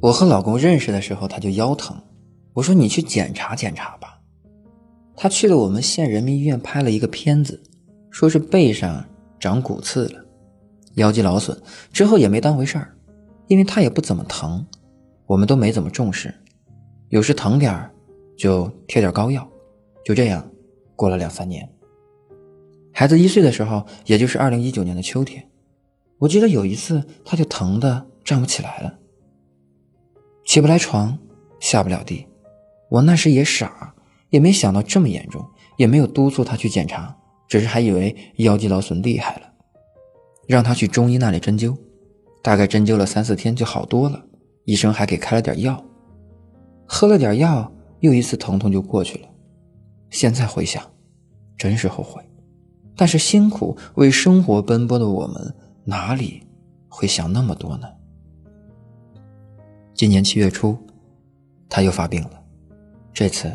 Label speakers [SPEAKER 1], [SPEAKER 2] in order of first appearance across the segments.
[SPEAKER 1] 我和老公认识的时候，他就腰疼，我说你去检查检查吧。他去了我们县人民医院拍了一个片子，说是背上长骨刺了，腰肌劳损，之后也没当回事儿，因为他也不怎么疼，我们都没怎么重视，有时疼点儿就贴点膏药，就这样过了两三年。孩子一岁的时候，也就是二零一九年的秋天，我记得有一次他就疼的站不起来了。起不来床，下不了地，我那时也傻，也没想到这么严重，也没有督促他去检查，只是还以为腰肌劳损厉害了，让他去中医那里针灸，大概针灸了三四天就好多了，医生还给开了点药，喝了点药，又一次疼痛就过去了。现在回想，真是后悔，但是辛苦为生活奔波的我们，哪里会想那么多呢？今年七月初，他又发病了，这次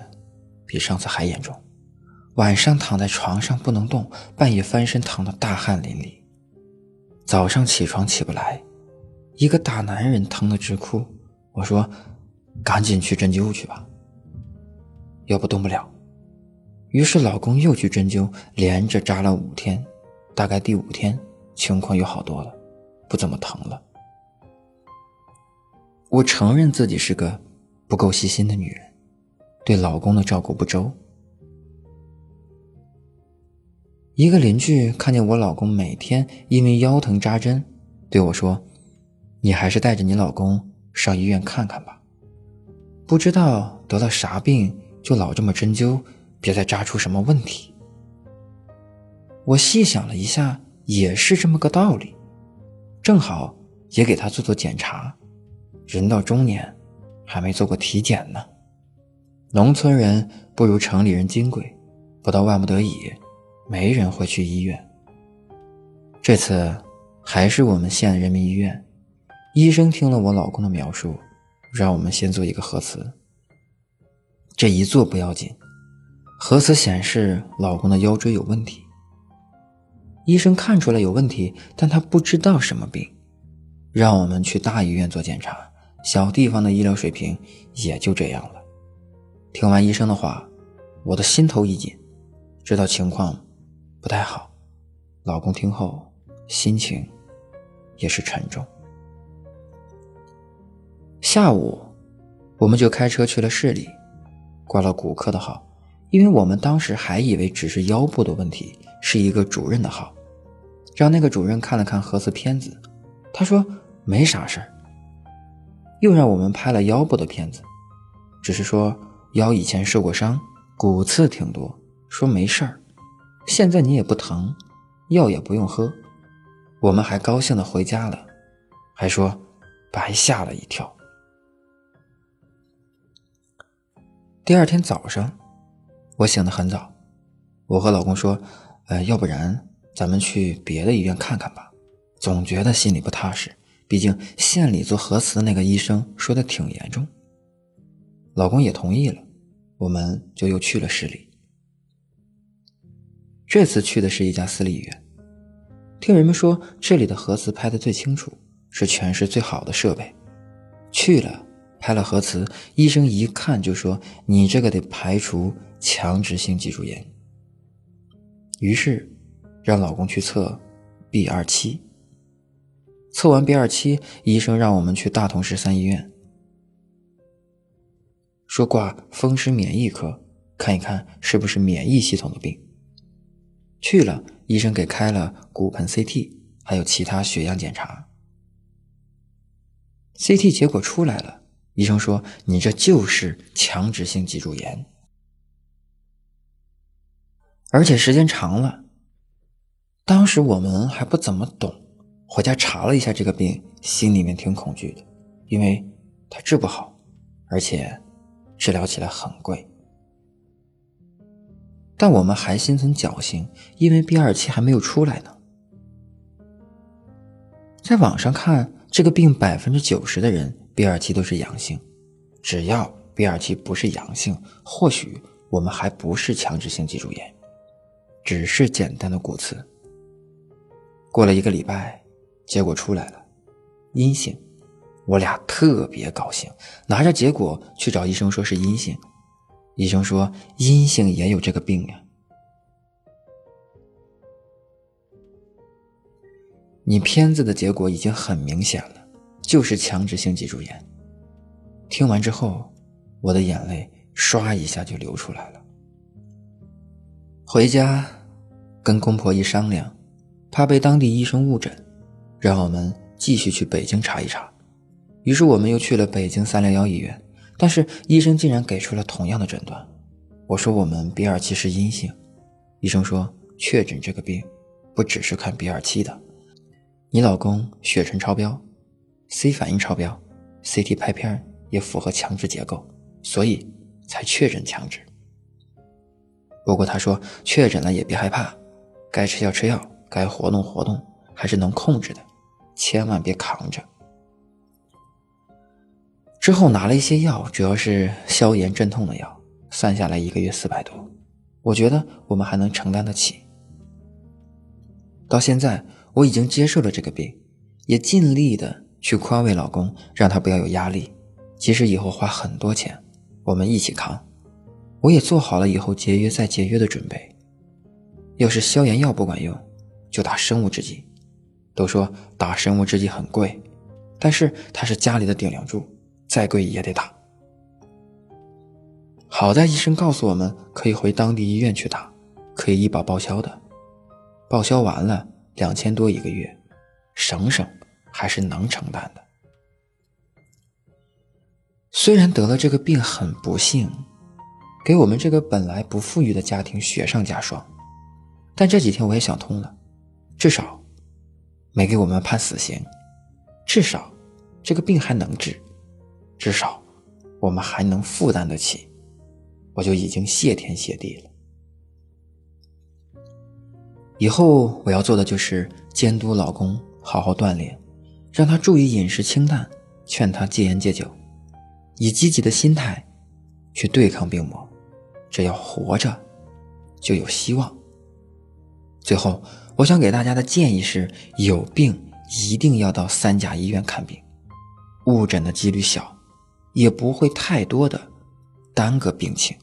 [SPEAKER 1] 比上次还严重。晚上躺在床上不能动，半夜翻身躺得大汗淋漓。早上起床起不来，一个大男人疼得直哭。我说：“赶紧去针灸去吧，要不动不了。”于是老公又去针灸，连着扎了五天，大概第五天情况又好多了，不怎么疼了。我承认自己是个不够细心的女人，对老公的照顾不周。一个邻居看见我老公每天因为腰疼扎针，对我说：“你还是带着你老公上医院看看吧，不知道得了啥病就老这么针灸，别再扎出什么问题。”我细想了一下，也是这么个道理，正好也给他做做检查。人到中年，还没做过体检呢。农村人不如城里人金贵，不到万不得已，没人会去医院。这次还是我们县人民医院，医生听了我老公的描述，让我们先做一个核磁。这一做不要紧，核磁显示老公的腰椎有问题。医生看出来有问题，但他不知道什么病，让我们去大医院做检查。小地方的医疗水平也就这样了。听完医生的话，我的心头一紧，知道情况不太好。老公听后心情也是沉重。下午，我们就开车去了市里，挂了骨科的号，因为我们当时还以为只是腰部的问题，是一个主任的号。让那个主任看了看核磁片子，他说没啥事儿。又让我们拍了腰部的片子，只是说腰以前受过伤，骨刺挺多，说没事儿，现在你也不疼，药也不用喝，我们还高兴的回家了，还说白吓了一跳。第二天早上，我醒得很早，我和老公说，呃，要不然咱们去别的医院看看吧，总觉得心里不踏实。毕竟县里做核磁的那个医生说的挺严重，老公也同意了，我们就又去了市里。这次去的是一家私立医院，听人们说这里的核磁拍的最清楚，是全市最好的设备。去了拍了核磁，医生一看就说：“你这个得排除强直性脊柱炎。”于是让老公去测 B 二七。测完 B 二七，医生让我们去大同市三医院，说挂风湿免疫科看一看是不是免疫系统的病。去了，医生给开了骨盆 CT，还有其他血样检查。CT 结果出来了，医生说你这就是强直性脊柱炎，而且时间长了。当时我们还不怎么懂。回家查了一下这个病，心里面挺恐惧的，因为它治不好，而且治疗起来很贵。但我们还心存侥幸，因为 B 二期还没有出来呢。在网上看，这个病百分之九十的人 B 二期都是阳性，只要 B 二期不是阳性，或许我们还不是强直性脊柱炎，只是简单的骨刺。过了一个礼拜。结果出来了，阴性，我俩特别高兴，拿着结果去找医生，说是阴性。医生说阴性也有这个病呀。你片子的结果已经很明显了，就是强直性脊柱炎。听完之后，我的眼泪唰一下就流出来了。回家，跟公婆一商量，怕被当地医生误诊，让我们继续去北京查一查。于是我们又去了北京三零幺医院，但是医生竟然给出了同样的诊断。我说我们 B 二期是阴性，医生说确诊这个病不只是看 B 二期的。你老公血沉超标，C 反应超标，CT 拍片也符合强制结构，所以才确诊强制。不过他说确诊了也别害怕，该吃药吃药，该活动活动，还是能控制的，千万别扛着。之后拿了一些药，主要是消炎镇痛的药，算下来一个月四百多，我觉得我们还能承担得起。到现在。我已经接受了这个病，也尽力的去宽慰老公，让他不要有压力。即使以后花很多钱，我们一起扛。我也做好了以后节约再节约的准备。要是消炎药不管用，就打生物制剂。都说打生物制剂很贵，但是它是家里的顶梁柱，再贵也得打。好在医生告诉我们可以回当地医院去打，可以医保报销的。报销完了。两千多一个月，省省还是能承担的。虽然得了这个病很不幸，给我们这个本来不富裕的家庭雪上加霜，但这几天我也想通了，至少没给我们判死刑，至少这个病还能治，至少我们还能负担得起，我就已经谢天谢地了。以后我要做的就是监督老公好好锻炼，让他注意饮食清淡，劝他戒烟戒酒，以积极的心态去对抗病魔。只要活着，就有希望。最后，我想给大家的建议是：有病一定要到三甲医院看病，误诊的几率小，也不会太多的耽搁病情。